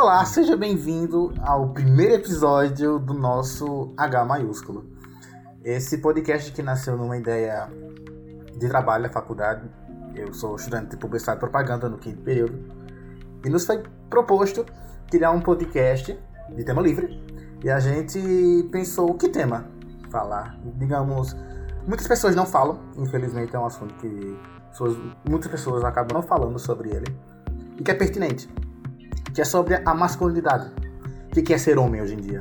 Olá, seja bem-vindo ao primeiro episódio do nosso H maiúsculo. Esse podcast que nasceu numa ideia de trabalho na faculdade. Eu sou estudante de publicidade e propaganda no quinto período. E nos foi proposto criar um podcast de tema livre. E a gente pensou que tema falar. Digamos, muitas pessoas não falam, infelizmente é um assunto que muitas pessoas acabam não falando sobre ele. E que é pertinente que é sobre a masculinidade. O que é ser homem hoje em dia?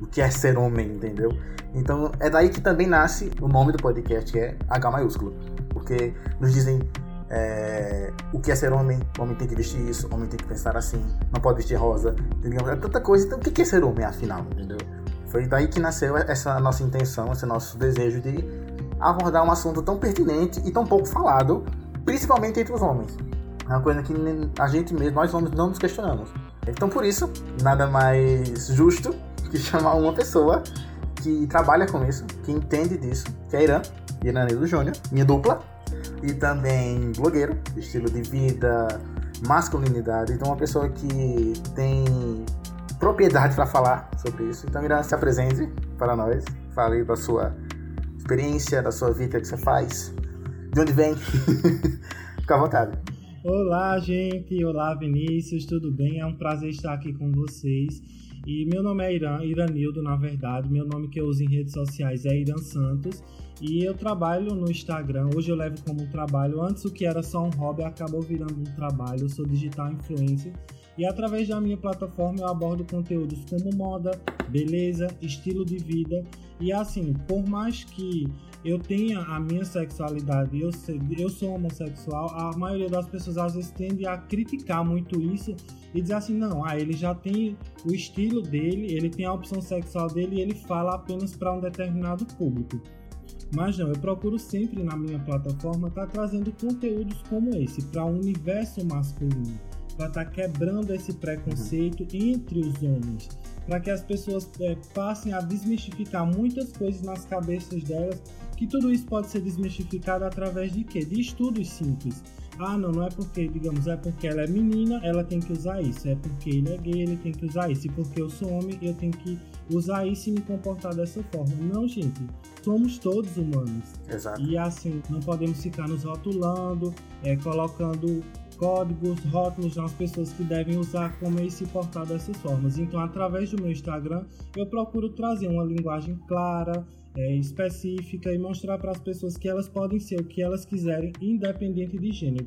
O que é ser homem, entendeu? Então é daí que também nasce o nome do podcast, que é H maiúsculo. Porque nos dizem é, o que é ser homem, o homem tem que vestir isso, o homem tem que pensar assim, não pode vestir rosa, entendeu? É tanta coisa. Então o que é ser homem, afinal, entendeu? Foi daí que nasceu essa nossa intenção, esse nosso desejo de abordar um assunto tão pertinente e tão pouco falado, principalmente entre os homens. É uma coisa que a gente mesmo, nós homens, não nos questionamos. Então, por isso, nada mais justo que chamar uma pessoa que trabalha com isso, que entende disso, que é Irã, Iranildo Júnior, minha dupla, e também blogueiro, estilo de vida, masculinidade. Então, uma pessoa que tem propriedade para falar sobre isso. Então, Irã, se apresente para nós, fale da sua experiência, da sua vida que você faz, de onde vem. Fica à vontade. Olá, gente. Olá, Vinícius. Tudo bem? É um prazer estar aqui com vocês. E meu nome é Irã, Iranildo, na verdade. Meu nome que eu uso em redes sociais é Irã Santos. E eu trabalho no Instagram. Hoje eu levo como trabalho. Antes o que era só um hobby acabou virando um trabalho. Eu sou digital influencer. E através da minha plataforma eu abordo conteúdos como moda, beleza, estilo de vida. E assim, por mais que eu tenha a minha sexualidade, eu, eu sou homossexual, a maioria das pessoas às vezes tende a criticar muito isso e dizer assim, não, ah, ele já tem o estilo dele, ele tem a opção sexual dele e ele fala apenas para um determinado público. Mas não, eu procuro sempre na minha plataforma estar tá trazendo conteúdos como esse para o um universo masculino para estar tá quebrando esse preconceito uhum. entre os homens, para que as pessoas é, passem a desmistificar muitas coisas nas cabeças delas, que tudo isso pode ser desmistificado através de quê? De estudos simples. Ah, não, não é porque, digamos, é porque ela é menina, ela tem que usar isso. É porque ele é gay, ele tem que usar isso. E porque eu sou homem, eu tenho que usar isso e me comportar dessa forma. Não, gente. Somos todos humanos. Exato. E assim, não podemos ficar nos rotulando, é, colocando códigos, rótulos nas pessoas que devem usar como e se portar dessas formas. Então, através do meu Instagram, eu procuro trazer uma linguagem clara, é, específica e mostrar para as pessoas que elas podem ser o que elas quiserem, independente de gênero,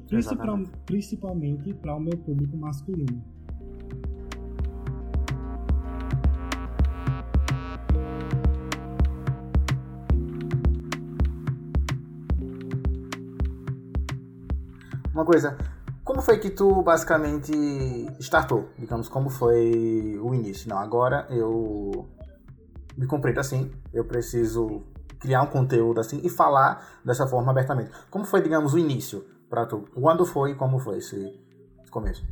principalmente para o meu público masculino. Uma coisa, como foi que tu basicamente startou? Digamos, como foi o início? Não, agora eu me compreendo assim, eu preciso criar um conteúdo assim e falar dessa forma abertamente. Como foi, digamos, o início para tu? Quando foi e como foi esse começo?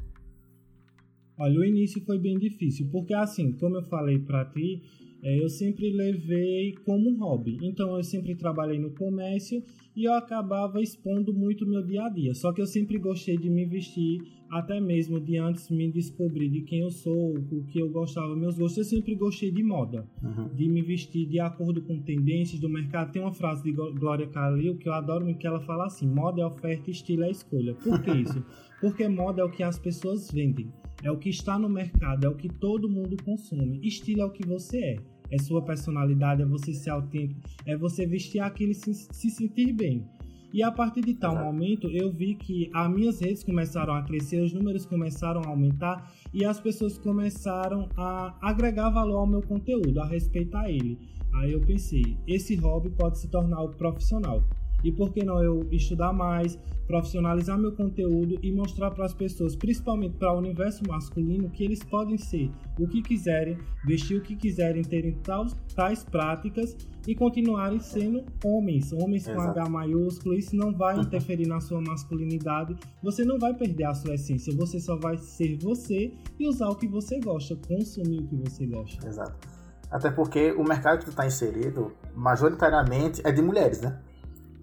Olha, o início foi bem difícil, porque assim, como eu falei para ti, eu sempre levei como um hobby. Então eu sempre trabalhei no comércio e eu acabava expondo muito meu dia a dia. Só que eu sempre gostei de me vestir, até mesmo de antes me descobrir de quem eu sou, o que eu gostava, meus gostos. Eu sempre gostei de moda, uhum. de me vestir de acordo com tendências do mercado. Tem uma frase de Glória Calil que eu adoro, que ela fala assim: moda é oferta, estilo é escolha. Por que isso? Porque moda é o que as pessoas vendem é o que está no mercado, é o que todo mundo consome. Estilo é o que você é. É sua personalidade, é você ser autêntico, é você vestir aquilo e se, se sentir bem. E a partir de tal momento, eu vi que as minhas redes começaram a crescer, os números começaram a aumentar e as pessoas começaram a agregar valor ao meu conteúdo, a respeitar ele. Aí eu pensei, esse hobby pode se tornar o profissional. E por que não eu estudar mais, profissionalizar meu conteúdo e mostrar para as pessoas, principalmente para o universo masculino, que eles podem ser o que quiserem, vestir o que quiserem, terem tais, tais práticas e continuarem sendo homens, homens Exato. com H maiúsculo. Isso não vai interferir na sua masculinidade, você não vai perder a sua essência, você só vai ser você e usar o que você gosta, consumir o que você gosta. Exato. Até porque o mercado que tu está inserido, majoritariamente, é de mulheres, né?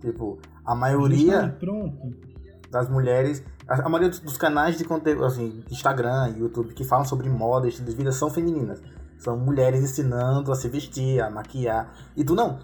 Tipo, a maioria das mulheres. A, maioria dos canais de conteúdo, assim, Instagram, YouTube, que falam sobre moda, estilo de vida, são femininas. São mulheres ensinando a se vestir, a maquiar. E tu não.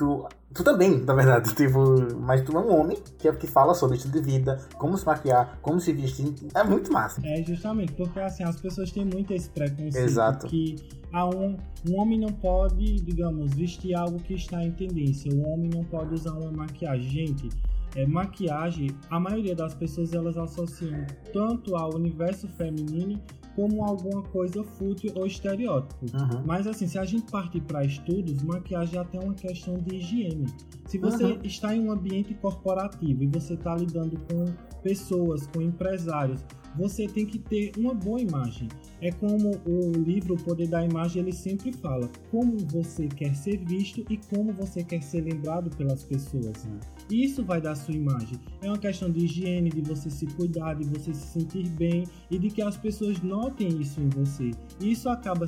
Tu, tu também, na verdade, tipo, mas tu é um homem que, é, que fala sobre estilo de vida, como se maquiar, como se vestir. É muito massa. É, justamente, porque assim, as pessoas têm muito esse preconceito Exato. que a um, um homem não pode, digamos, vestir algo que está em tendência. O homem não pode usar uma maquiagem. Gente, é, maquiagem, a maioria das pessoas elas associam tanto ao universo feminino como alguma coisa fútil ou estereótipo. Uhum. Mas assim, se a gente partir para estudos, maquiagem é até uma questão de higiene. Se você Uhum. está em um ambiente corporativo e você está lidando com pessoas, com empresários, você tem que ter uma boa imagem. É como o livro O Poder da Imagem ele sempre fala, como você quer ser visto e como você quer ser lembrado pelas pessoas. E Isso vai dar sua imagem. É uma questão de higiene, de você se cuidar, de você se sentir bem e de que as pessoas notem isso em você. E isso acaba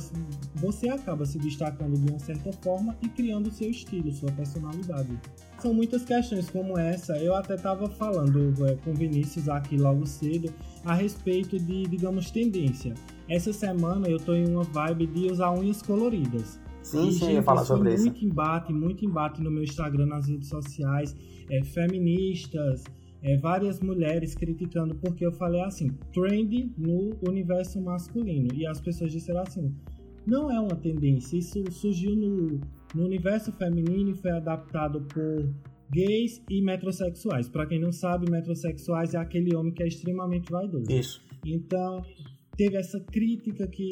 você acaba se destacando de uma certa forma e criando seu estilo, sua personalidade. São muitas questões como essa. Eu até estava falando é, com Vinícius aqui logo cedo a respeito de, digamos, tendência. Essa semana eu tô em uma vibe de usar unhas coloridas. Sim, E, sim, eu gente, ia falar sobre isso. muito embate, muito embate no meu Instagram, nas redes sociais, é, feministas, é, várias mulheres criticando porque eu falei assim, trend no universo masculino. E as pessoas disseram assim, não é uma tendência, isso surgiu no, no universo feminino e foi adaptado por gays e metrosexuais. Para quem não sabe, metrosexuais é aquele homem que é extremamente vaidoso. Isso. Então, teve essa crítica que.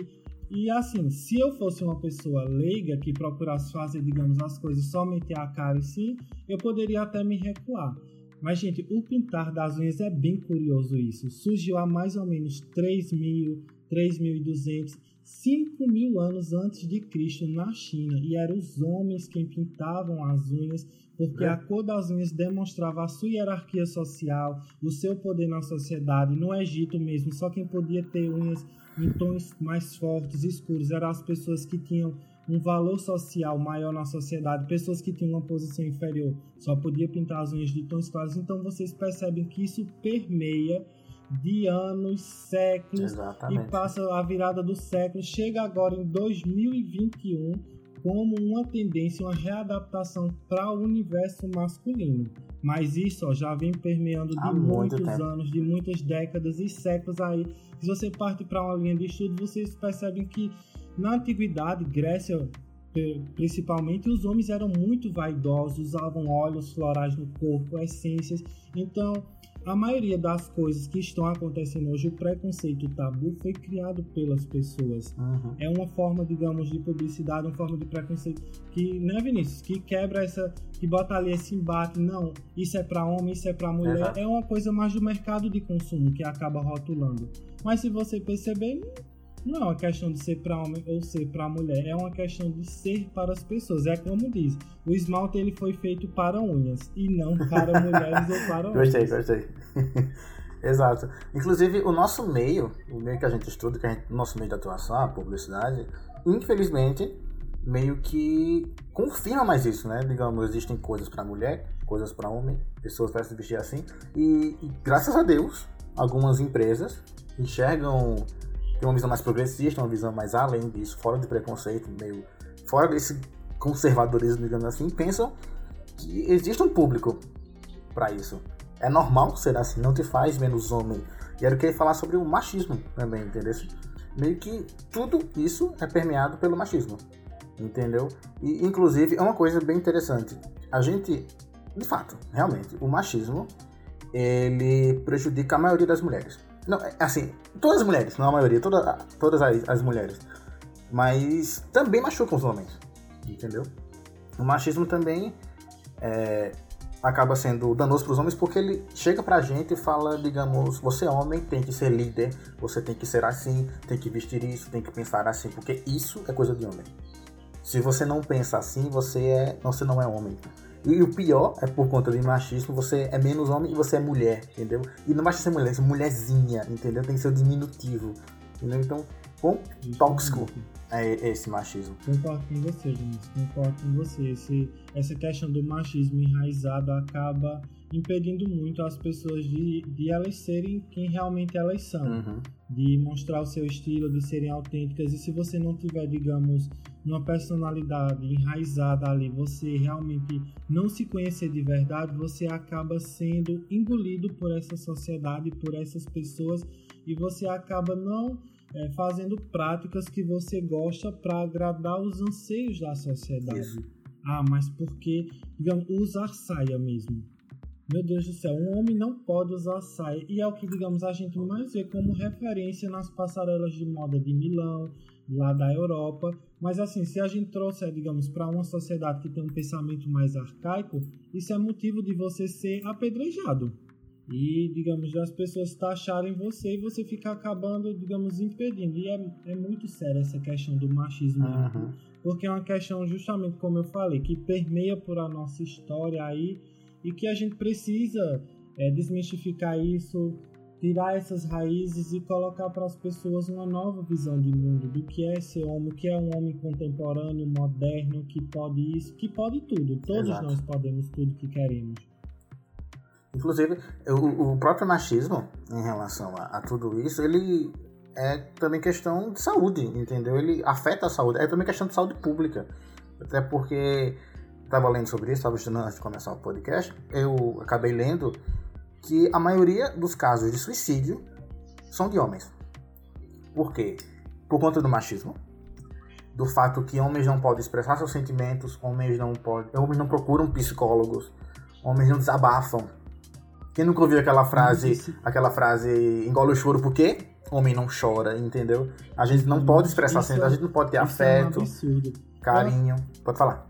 E assim, se eu fosse uma pessoa leiga que procurasse fazer, digamos, as coisas só meter a cara em si, eu poderia até me recuar. Mas, gente, o pintar das unhas é bem curioso isso. Surgiu há mais ou menos 3 mil, 3.200, 5 mil anos antes de Cristo na China. E eram os homens quem pintavam as unhas, porque É. a cor das unhas demonstrava a sua hierarquia social, o seu poder na sociedade. No Egito mesmo, só quem podia ter unhas em tons mais fortes, escuros, eram as pessoas que tinham um valor social maior na sociedade, pessoas que tinham uma posição inferior só podia pintar as unhas de tons claros. Então vocês percebem que isso permeia de anos, séculos, Exatamente. e passa a virada do século, chega agora em 2021 como uma tendência, uma readaptação para o universo masculino. Mas isso ó, já vem permeando de Há muito muitos tempo. anos, de muitas décadas e séculos aí. Se você parte para uma linha de estudo, vocês percebem que na antiguidade, Grécia principalmente, os homens eram muito vaidosos, usavam óleos florais no corpo, essências. Então, a maioria das coisas que estão acontecendo hoje, o preconceito, o tabu, foi criado pelas pessoas. Uhum. É uma forma, digamos, de publicidade, uma forma de preconceito que, né, Vinícius? Que quebra essa, que bota ali esse embate. Não, isso é para homem, isso é para mulher. Exato. É uma coisa mais do mercado de consumo que acaba rotulando. Mas se você perceber, não é uma questão de ser para homem ou ser para mulher, é uma questão de ser para as pessoas. É como diz, o esmalte ele foi feito para unhas e não para mulheres ou para homens. Gostei, gostei. Exato. Inclusive, o nosso meio, o meio que a gente estuda, que gente, o nosso meio de atuação, a publicidade, infelizmente, meio que confirma mais isso, né? Digamos, existem coisas para mulher, coisas para homem, pessoas para se vestir assim. E, e, graças a Deus, algumas empresas enxergam, têm uma visão mais progressista, uma visão mais além disso, fora de preconceito, meio fora desse conservadorismo, digamos assim, pensam que existe um público para isso. É normal ser assim, não te faz menos homem. E era o que ia falar sobre o machismo também, entendeu? Meio que tudo isso é permeado pelo machismo, entendeu? E inclusive é uma coisa bem interessante. A gente, de fato, realmente, o machismo ele prejudica a maioria das mulheres. Não, é, assim, todas as mulheres, não a maioria, toda, todas as, as mulheres. Mas também machuca os homens, entendeu? O machismo também é, acaba sendo danoso para os homens porque ele chega pra gente e fala, digamos, você é homem, tem que ser líder, você tem que ser assim, tem que vestir isso, tem que pensar assim, porque isso é coisa de homem. Se você não pensa assim, você é, você não é homem. E o pior é por conta do machismo, você é menos homem e você é mulher, entendeu? E não basta ser mulher, ser mulherzinha, entendeu? Tem que ser o diminutivo. Entendeu? Então, Quão tóxico é esse machismo? Concordo com você, Vinícius. Concordo com você. Esse, essa questão do machismo enraizado acaba impedindo muito as pessoas de, de elas serem quem realmente elas são. Uhum. De mostrar o seu estilo, de serem autênticas. E se você não tiver, digamos, uma personalidade enraizada ali, você realmente não se conhecer de verdade, você acaba sendo engolido por essa sociedade, por essas pessoas, e você acaba não é, fazendo práticas que você gosta para agradar os anseios da sociedade. Isso. Ah, mas porque, digamos, usar saia mesmo. Meu Deus do céu, um homem não pode usar saia. E é o que, digamos, a gente mais vê como referência nas passarelas de moda de Milão, lá da Europa. Mas assim, se a gente trouxer, digamos, para uma sociedade que tem um pensamento mais arcaico, isso é motivo de você ser apedrejado e, digamos, das pessoas taxarem você e você ficar acabando, digamos, impedindo. E é, é muito séria essa questão do machismo, Uhum. porque é uma questão, justamente como eu falei, que permeia por a nossa história aí e que a gente precisa é, desmistificar isso, tirar essas raízes e colocar para as pessoas uma nova visão de mundo do que é ser homem, que é um homem contemporâneo, moderno, que pode isso, que pode tudo. Todos Exato. nós podemos tudo que queremos. Inclusive, o, o próprio machismo, em relação a, a tudo isso, ele é também questão de saúde, entendeu? Ele afeta a saúde, é também questão de saúde pública. Até porque estava lendo sobre isso, estava estudando antes de começar o podcast, eu acabei lendo que a maioria dos casos de suicídio são de homens. Por quê? Por conta do machismo, do fato que homens não podem expressar seus sentimentos, homens não podem, homens não procuram psicólogos, homens não desabafam. Quem nunca ouviu aquela frase, aquela frase engole o choro por quê? Homem não chora, entendeu? A gente não pode expressar sentimentos, a gente não pode ter Isso é um afeto, carinho. Pode falar.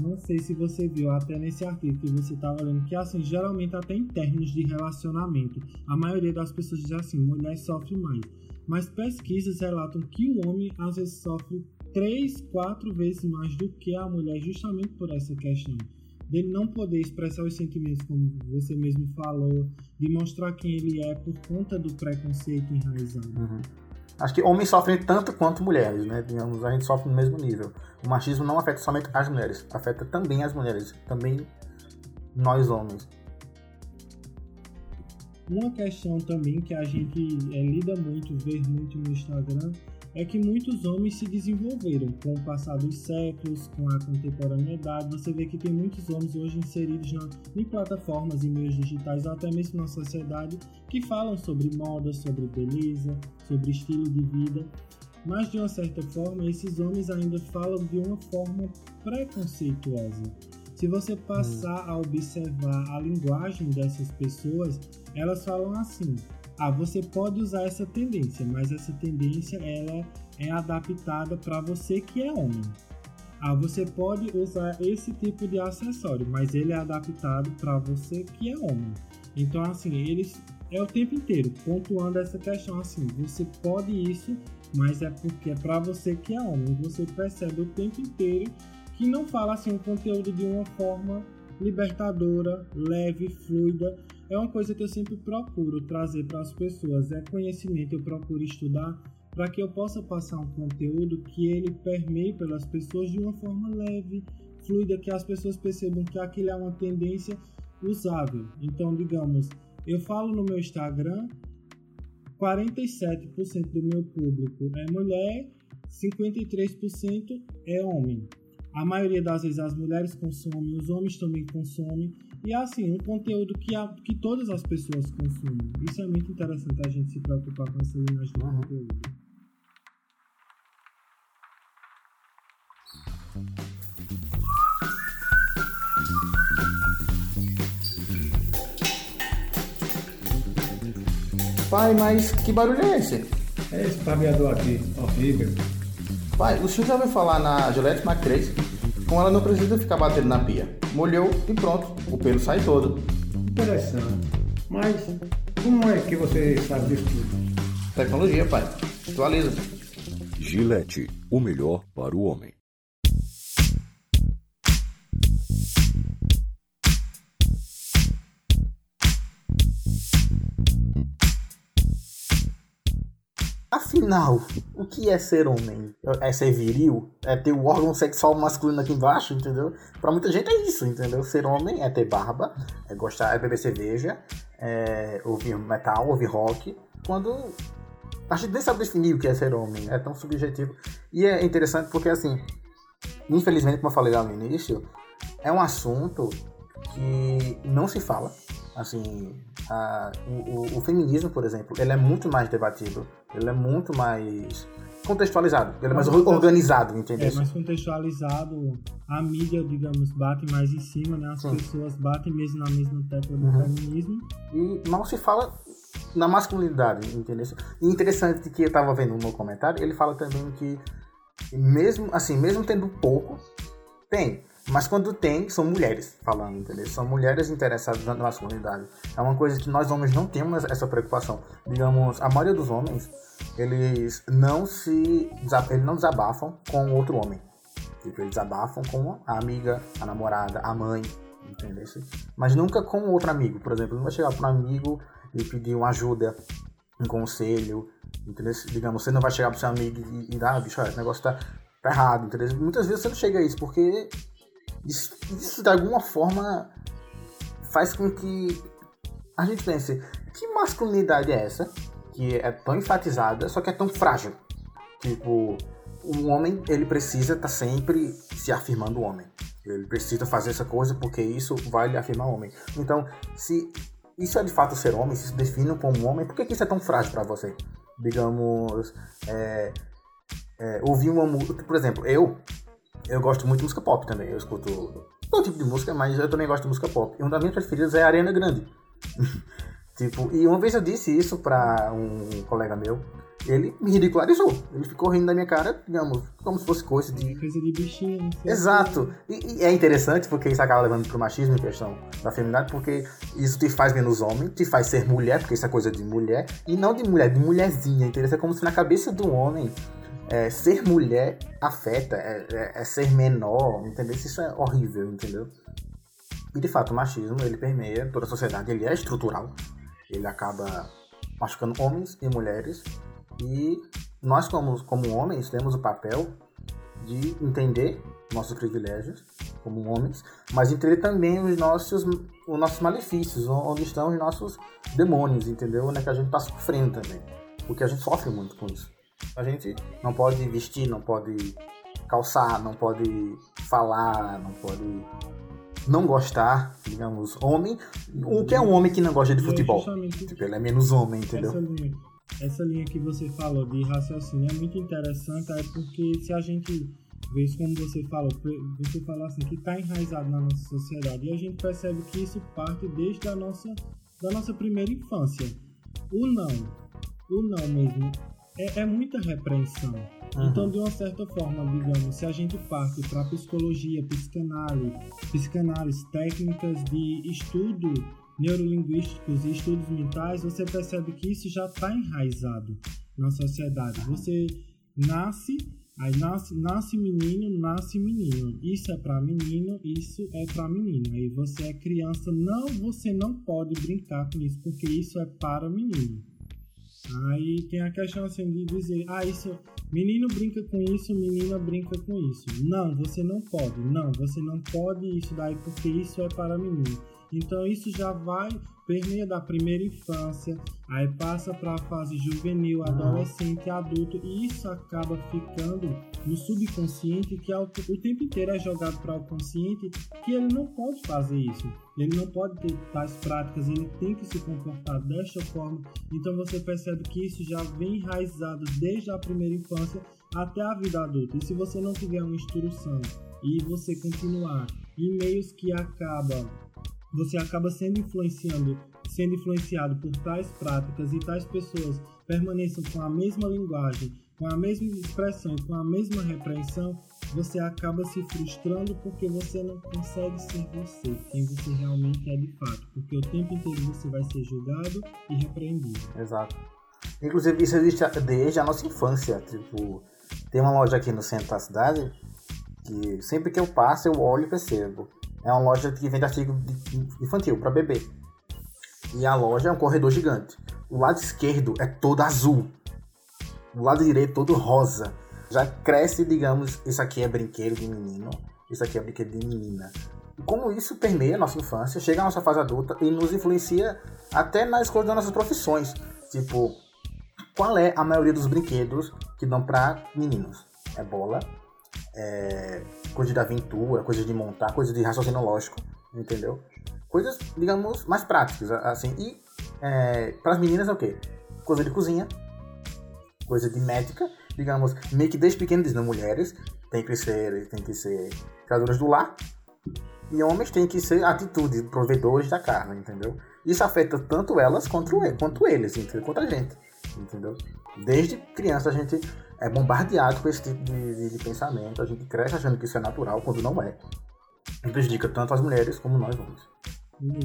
Não sei se você viu até nesse artigo que você estava lendo, que assim, geralmente até em termos de relacionamento, a maioria das pessoas diz assim, mulher sofre mais. Mas pesquisas relatam que o homem às vezes sofre três, quatro vezes mais do que a mulher, justamente por essa questão. Dele não poder expressar os sentimentos, como você mesmo falou, de mostrar quem ele é por conta do preconceito enraizado. Uhum. Acho que homens sofrem tanto quanto mulheres, né? Digamos, a gente sofre no mesmo nível. O machismo não afeta somente as mulheres, afeta também as mulheres, também nós homens. Uma questão também que a gente é, lida muito, vê muito no Instagram, é que muitos homens se desenvolveram com o passar dos séculos, com a contemporaneidade. Você vê que tem muitos homens hoje inseridos na, em plataformas, em meios digitais, ou até mesmo na sociedade, que falam sobre moda, sobre beleza, sobre estilo de vida. Mas de uma certa forma, esses homens ainda falam de uma forma preconceituosa. Se você passar a observar a linguagem dessas pessoas, elas falam assim: ah, você pode usar essa tendência, mas essa tendência ela é adaptada para você que é homem. Ah, você pode usar esse tipo de acessório, mas ele é adaptado para você que é homem. Então, assim, eles é o tempo inteiro pontuando essa questão assim: você pode isso, mas é porque é para você que é homem. Você percebe o tempo inteiro que não fala assim o conteúdo de uma forma libertadora, leve, fluida. É uma coisa que eu sempre procuro trazer para as pessoas, é conhecimento, eu procuro estudar para que eu possa passar um conteúdo que ele permeie pelas pessoas de uma forma leve, fluida, que as pessoas percebam que aquilo é uma tendência usável. Então, digamos, eu falo no meu Instagram, 47% do meu público é mulher, 53% é homem. A maioria das vezes as mulheres consomem, os homens também consomem. E é assim, um conteúdo que, a, que todas as pessoas consomem. Isso é muito interessante a gente se preocupar com essa linhagem do Uhum. conteúdo. Pai, mas que barulho é esse? É esse barbeador aqui, horrível. Pai, o senhor já ouviu falar na Gillette Mac 3? Com ela não precisa ficar batendo na pia. Molhou e pronto, o pelo sai todo. Interessante. Mas como é que você sabe disso tudo? Tecnologia, pai. Atualiza. Gillette, o melhor para o homem. Final, o que é ser homem? É ser viril? É ter o órgão sexual masculino aqui embaixo, entendeu? Pra muita gente é isso, entendeu? Ser homem é ter barba, é gostar, é beber cerveja, é ouvir metal, ouvir rock. Quando a gente nem sabe definir o que é ser homem, é tão subjetivo. E é interessante porque, assim, infelizmente, como eu falei lá no início, é um assunto que não se fala. Assim, a, o, o, feminismo, por exemplo, ele é muito mais debatido, ele é muito mais contextualizado, ele é mais organizado, entendeu? É mais contextualizado, a mídia, digamos, bate mais em cima, né? As Sim. pessoas batem mesmo na mesma tecla do uhum. feminismo. E mal se fala na masculinidade, entendeu? E interessante que eu tava vendo no comentário, ele fala também que mesmo assim, mesmo tendo pouco, tem. Mas quando tem, são mulheres falando, entendeu? São mulheres interessadas na masculinidade. É uma coisa que nós homens não temos essa preocupação. Digamos, a maioria dos homens, eles não se eles não desabafam com outro homem. Tipo, eles desabafam com a amiga, a namorada, a mãe, entendeu? Mas nunca com outro amigo. Por exemplo, não vai chegar para um amigo e pedir uma ajuda, um conselho, entendeu? Digamos, você não vai chegar pro seu amigo e, e ah, bicho, esse negócio tá, tá errado, entendeu? Muitas vezes você não chega a isso, porque isso, isso de alguma forma faz com que a gente pense, que masculinidade é essa? Que é tão enfatizada, só que é tão frágil. Tipo, o homem, ele precisa estar tá sempre se afirmando homem. Ele precisa fazer essa coisa porque isso vai lhe afirmar homem. Então, se isso é de fato ser homem, se se define como homem, por que, que isso é tão frágil para você? Digamos, é, é, ouvir uma música. Por exemplo, eu, eu gosto muito de música pop também. Eu escuto todo tipo de música, mas eu também gosto de música pop. E uma das minhas preferidas é a Arena Grande. tipo, e uma vez eu disse isso pra um colega meu ele me ridicularizou. Ele ficou rindo da minha cara, digamos, como se fosse coisa de. Coisa de bichinho. Exato. E, e, é interessante porque isso acaba levando pro machismo em questão da feminidade, porque isso te faz menos homem, te faz ser mulher, porque isso é coisa de mulher, e não de mulher, de mulherzinha, entendeu? É como se na cabeça do homem. É, ser mulher afeta, é, é, é ser menor, entendeu? Isso é horrível, entendeu? E de fato, o machismo ele permeia toda a sociedade, ele é estrutural, ele acaba machucando homens e mulheres e nós, como, como homens, temos o papel de entender nossos privilégios como homens, mas entender também os nossos, os nossos malefícios, onde estão os nossos demônios, entendeu? Onde é que a gente está sofrendo também. Porque a gente sofre muito com isso. A gente não pode vestir, não pode calçar, não pode falar, não pode não gostar, digamos, homem. O que é um homem que não gosta de futebol? Tipo, ele é menos homem, entendeu? essa linha que você falou de raciocínio é muito interessante, é porque se a gente vê isso como você falou, você falou assim, que está enraizado na nossa sociedade, e a gente percebe que isso parte desde a nossa, da nossa primeira infância. O não, o não mesmo, é, é muita repreensão. Uhum. Então, de uma certa forma, digamos, se a gente parte para psicologia, psicanálise, psicanálise, técnicas de estudo neurolinguísticos e estudos mentais, você percebe que isso já está enraizado na sociedade. Você nasce, aí nasce, nasce menino, nasce menino. Isso é para menino, isso é para menino. Aí você é criança, não, você não pode brincar com isso, porque isso é para menino. Aí tem a questão assim de dizer, ah, isso, menino brinca com isso, menina brinca com isso. Não, você não pode. Não, você não pode isso daí porque isso é para menino. Então isso já vai permeia da primeira infância, aí passa para a fase juvenil, adolescente, adulto, e isso acaba ficando no subconsciente, que é o, o tempo inteiro é jogado para o consciente, que ele não pode fazer isso. Ele não pode ter tais práticas, ele tem que se comportar desta forma. Então você percebe que isso já vem enraizado desde a primeira infância até a vida adulta. E se você não tiver uma instrução e você continuar em meios que acabam você acaba sendo influenciando, sendo influenciado por tais práticas e tais pessoas permaneçam com a mesma linguagem, com a mesma expressão, com a mesma repreensão, você acaba se frustrando porque você não consegue ser você, quem você realmente é de fato, porque o tempo inteiro você vai ser julgado e repreendido. Exato. Inclusive isso existe desde a nossa infância, tipo, tem uma loja aqui no centro da cidade que sempre que eu passo eu olho e percebo é uma loja que vende artigo infantil para bebê. E a loja é um corredor gigante. O lado esquerdo é todo azul. o lado direito todo rosa. Já cresce, digamos, isso aqui é brinquedo de menino, isso aqui é brinquedo de menina. Como isso permeia a nossa infância, chega à nossa fase adulta e nos influencia até na escolha das nossas profissões. Tipo, qual é a maioria dos brinquedos que dão para meninos? É bola, é coisa de aventura, coisa de montar, coisa de raciocínio lógico, entendeu? Coisas, digamos, mais práticas, assim. E é, para as meninas é o quê? Coisa de cozinha, coisa de médica, digamos, meio que desde pequeno mulheres tem que ser, tem que ser criadoras do lar e homens têm que ser atitude, provedores da carne, entendeu? Isso afeta tanto elas quanto, quanto eles, entendeu? quanto a gente, entendeu? Desde criança a gente é bombardeado com esse tipo de, de, de pensamento, a gente cresce achando que isso é natural, quando não é. E prejudica tanto as mulheres como nós homens.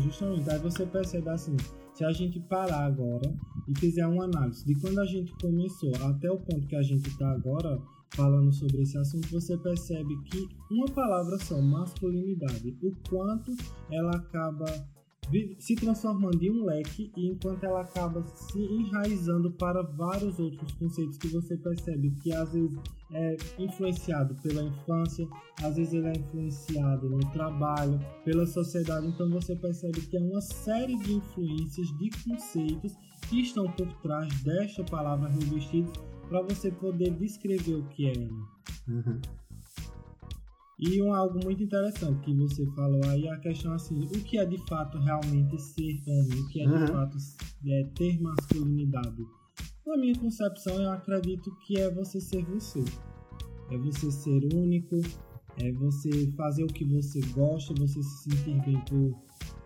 Justamente, aí você percebe assim, se a gente parar agora e fizer uma análise de quando a gente começou até o ponto que a gente está agora falando sobre esse assunto, você percebe que uma palavra só, masculinidade, o quanto ela acaba se transformando em um leque e enquanto ela acaba se enraizando para vários outros conceitos que você percebe que às vezes é influenciado pela infância, às vezes ele é influenciado no trabalho, pela sociedade, então você percebe que é uma série de influências, de conceitos que estão por trás desta palavra revestidos para você poder descrever o que é ela. Uhum. E um, algo muito interessante que você falou aí é a questão assim, o que é de fato realmente ser homem, o que é uhum. de fato é, ter masculinidade. Na minha concepção, eu acredito que é você ser você. É você ser único, é você fazer o que você gosta, você se sentir bem por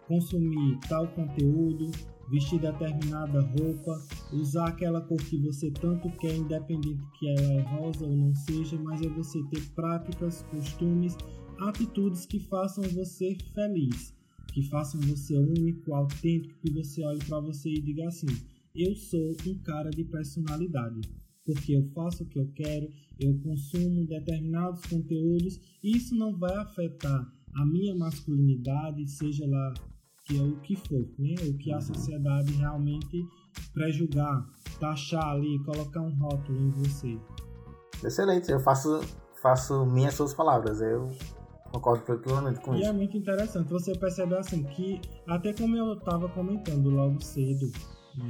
consumir tal conteúdo, vestir determinada roupa, usar aquela cor que você tanto quer, independente que ela é rosa ou não seja, mas é você ter práticas, costumes, atitudes que façam você feliz, que façam você único, autêntico, que você olhe para você e diga assim: eu sou um cara de personalidade. Porque eu faço o que eu quero, eu consumo determinados conteúdos, e isso não vai afetar a minha masculinidade, seja lá que é o que for, né? O que a uhum. sociedade realmente pré-julgar, taxar ali, colocar um rótulo em você. Excelente, eu faço, faço minhas suas palavras, eu concordo plenamente com e isso. E é muito interessante, você percebe assim que, até como eu estava comentando logo cedo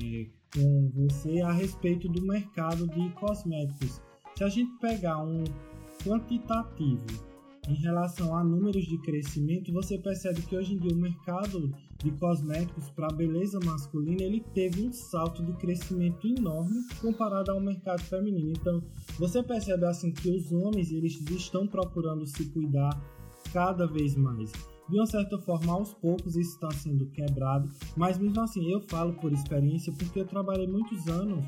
é, com você a respeito do mercado de cosméticos, se a gente pegar um quantitativo em relação a números de crescimento, você percebe que hoje em dia o mercado de cosméticos para beleza masculina ele teve um salto de crescimento enorme comparado ao mercado feminino. Então, você percebe assim que os homens eles estão procurando se cuidar cada vez mais. De uma certa forma, aos poucos isso está sendo quebrado, mas mesmo assim eu falo por experiência porque eu trabalhei muitos anos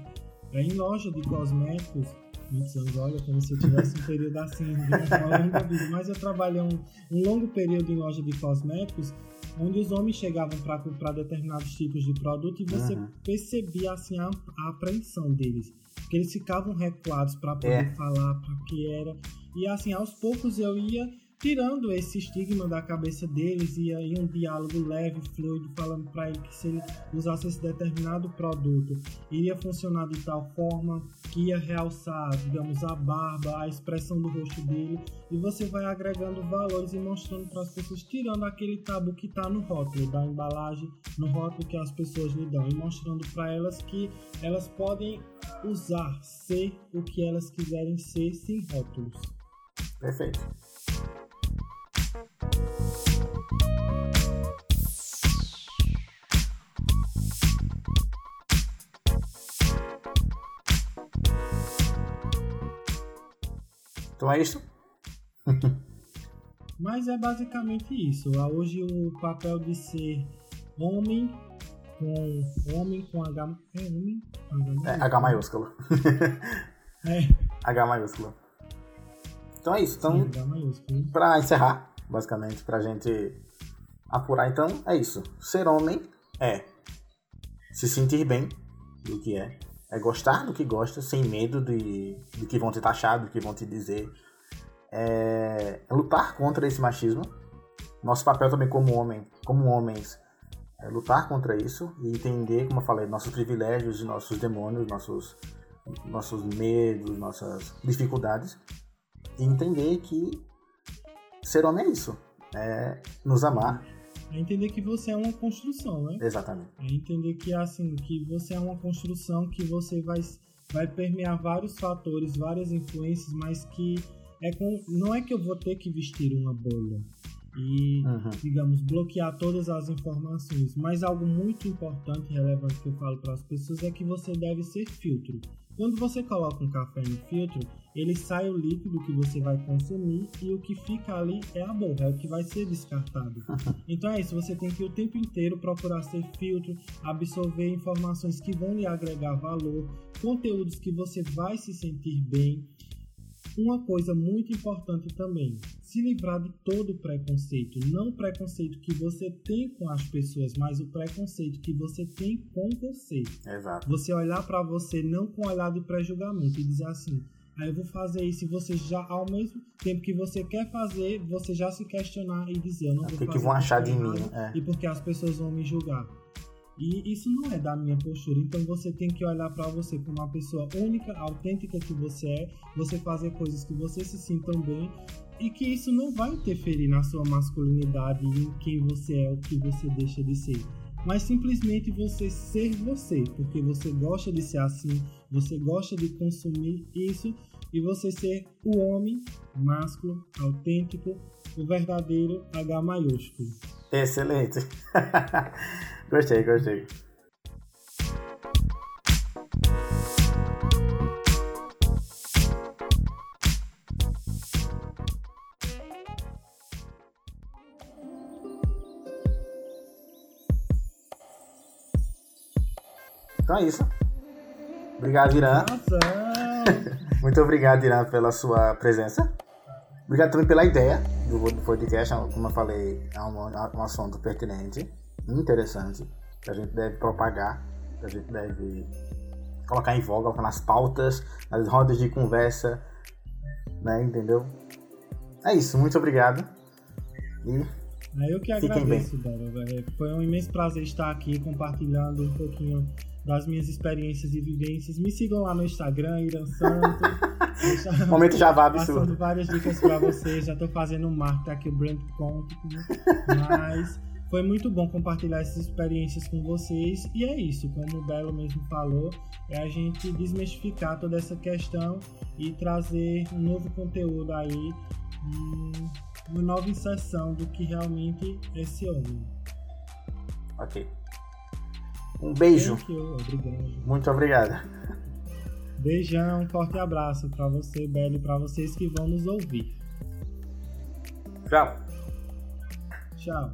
em loja de cosméticos muitos anos, olha, como se eu tivesse um período assim, longa vida. Mas eu trabalhei um, um longo período em loja de cosméticos, onde os homens chegavam para comprar determinados tipos de produto e você uhum. percebia assim a, a, apreensão deles. Que eles ficavam recuados para poder é. falar para que era. E assim, aos poucos eu ia tirando esse estigma da cabeça deles e aí um diálogo leve, fluido, falando para ele que se ele usasse esse determinado produto, iria funcionar de tal forma que ia realçar, digamos, a barba, a expressão do rosto dele, e você vai agregando valores e mostrando para as pessoas, tirando aquele tabu que está no rótulo da embalagem, no rótulo que as pessoas lhe dão, e mostrando para elas que elas podem usar, ser o que elas quiserem ser sem rótulos. Perfeito. Então é isso? Mas é basicamente isso. Hoje o papel de ser homem com homem com H. É homem? H, é, H maiúsculo. é. H maiúsculo. Então é isso. Então, Sim, pra encerrar, basicamente, pra gente apurar, então, é isso. Ser homem é se sentir bem do que é, é gostar do que gosta, sem medo de, de que vão te taxar, do que vão te dizer. É, é lutar contra esse machismo. Nosso papel também como homem, como homens, é lutar contra isso e entender, como eu falei, nossos privilégios e nossos demônios, nossos nossos medos, nossas dificuldades e entender que ser homem é isso, é nos amar. É entender que você é uma construção, né? Exatamente. É entender que assim, que você é uma construção que você vai vai permear vários fatores, várias influências, mas que é com, não é que eu vou ter que vestir uma bolha e, uhum. digamos, bloquear todas as informações, mas algo muito importante e relevante que eu falo para as pessoas é que você deve ser filtro. Quando você coloca um café no filtro, ele sai o líquido que você vai consumir e o que fica ali é a borra, é o que vai ser descartado. Então é isso, você tem que o tempo inteiro procurar ser filtro, absorver informações que vão lhe agregar valor, conteúdos que você vai se sentir bem uma coisa muito importante também, se livrar de todo preconceito, não o preconceito que você tem com as pessoas, mas o preconceito que você tem com você. Exato. Você olhar para você não com olhar de pré-julgamento e dizer assim: Aí eu vou fazer isso e você já, ao mesmo tempo que você quer fazer, você já se questionar e dizer, eu não vou o que fazer. que vão achar de mim? É. E porque as pessoas vão me julgar. E isso não é da minha postura. Então você tem que olhar para você como uma pessoa única, autêntica que você é, você fazer coisas que você se sintam bem e que isso não vai interferir na sua masculinidade em quem você é, o que você deixa de ser. Mas simplesmente você ser você, porque você gosta de ser assim, você gosta de consumir isso e você ser o homem másculo, autêntico, o verdadeiro H maiúsculo. Excelente. gostei, gostei. Então é isso. Obrigado, Irã. Muito obrigado, Irã, pela sua presença. Obrigado também pela ideia do podcast. Como eu falei, é um, é um assunto pertinente, interessante, que a gente deve propagar, que a gente deve colocar em voga, colocar nas pautas, nas rodas de conversa, né? Entendeu? É isso, muito obrigado. E eu que agradeço, Débora. Foi um imenso prazer estar aqui compartilhando um pouquinho das minhas experiências e vivências. Me sigam lá no Instagram, Irã Santo. Momento Java absurdo. Passando várias dicas para vocês. Já estou fazendo um marketing aqui, o Brand Content. Né? Mas foi muito bom compartilhar essas experiências com vocês. E é isso, como o Belo mesmo falou, é a gente desmistificar toda essa questão e trazer um novo conteúdo aí, uma nova inserção do que realmente é esse homem. Ok. Um beijo. Obrigado. Muito obrigado. Beijão, um forte abraço para você, Belo, e para vocês que vão nos ouvir. Tchau. Tchau.